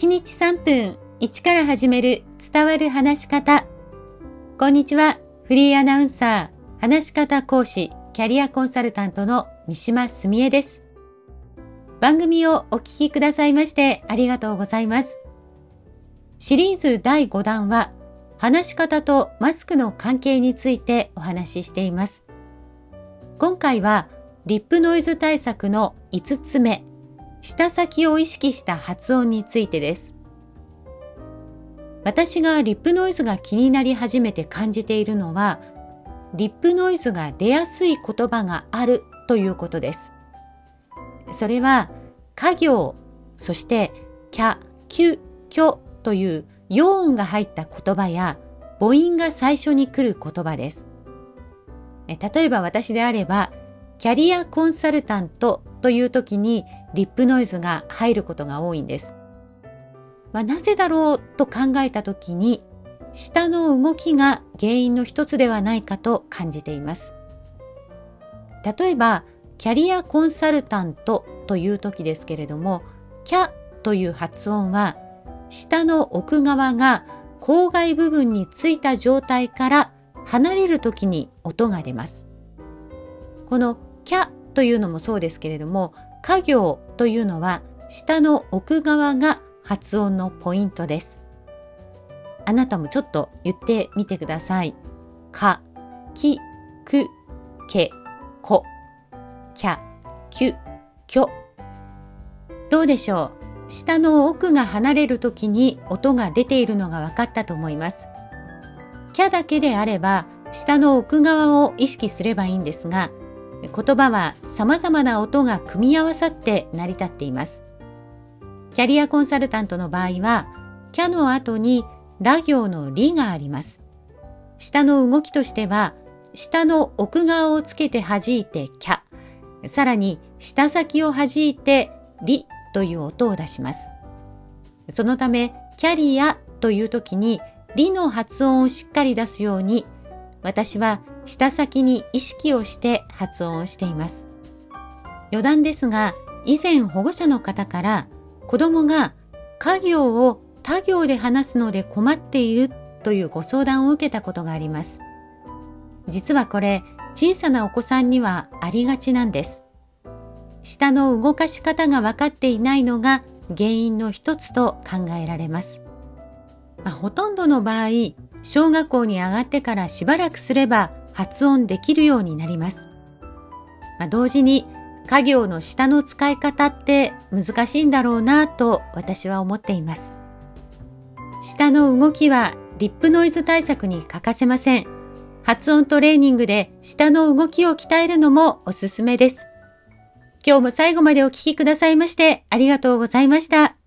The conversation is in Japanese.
1日3分1から始める伝わる話し方。こんにちは。フリーアナウンサー、話し方講師、キャリアコンサルタントの三島澄江です。番組をお聞きくださいましてありがとうございます。シリーズ第5弾は、話し方とマスクの関係についてお話ししています。今回は、リップノイズ対策の5つ目、舌先を意識した発音についてです。私がリップノイズが気になり始めて感じているのは、リップノイズが出やすい言葉があるということです。それは、家行、そして、キャ、キュ、キョという陽音が入った言葉や母音が最初に来る言葉です。例えば私であれば、キャリアコンサルタントという時にリップノイズが入ることが多いんです。まあ、なぜだろうと考えた時に、舌の動きが原因の一つではないかと感じています。例えば、キャリアコンサルタントという時ですけれども、キャという発音は下の奥側が口外部分についた状態から離れる時に音が出ます。このキャというのもそうですけれども、家行というのは下の奥側が発音のポイントです。あなたもちょっと言ってみてください。か、き、く、け、こ、きゃ、きゅ、きょ。どうでしょう？下の奥が離れる時に音が出ているのが分かったと思います。キャだけであれば下の奥側を意識すればいいんですが、言葉は様々な音が組み合わさって成り立っています。キャリアコンサルタントの場合は、キャの後にラ行のリがあります。下の動きとしては、下の奥側をつけて弾いてキャ、さらに下先を弾いてリという音を出します。そのため、キャリアという時に、リの発音をしっかり出すように、私は舌先に意識をして発音をしています。余談ですが、以前保護者の方から子供が家業を他行で話すので困っているというご相談を受けたことがあります。実はこれ、小さなお子さんにはありがちなんです。舌の動かし方が分かっていないのが原因の一つと考えられます。まあ、ほとんどの場合、小学校に上がってからしばらくすれば発音できるようになります。まあ、同時に家業の下の使い方って難しいんだろうなと私は思っています。下の動きはリップノイズ対策に欠かせません。発音トレーニングで下の動きを鍛えるのもおすすめです。今日も最後までお聴きくださいましてありがとうございました。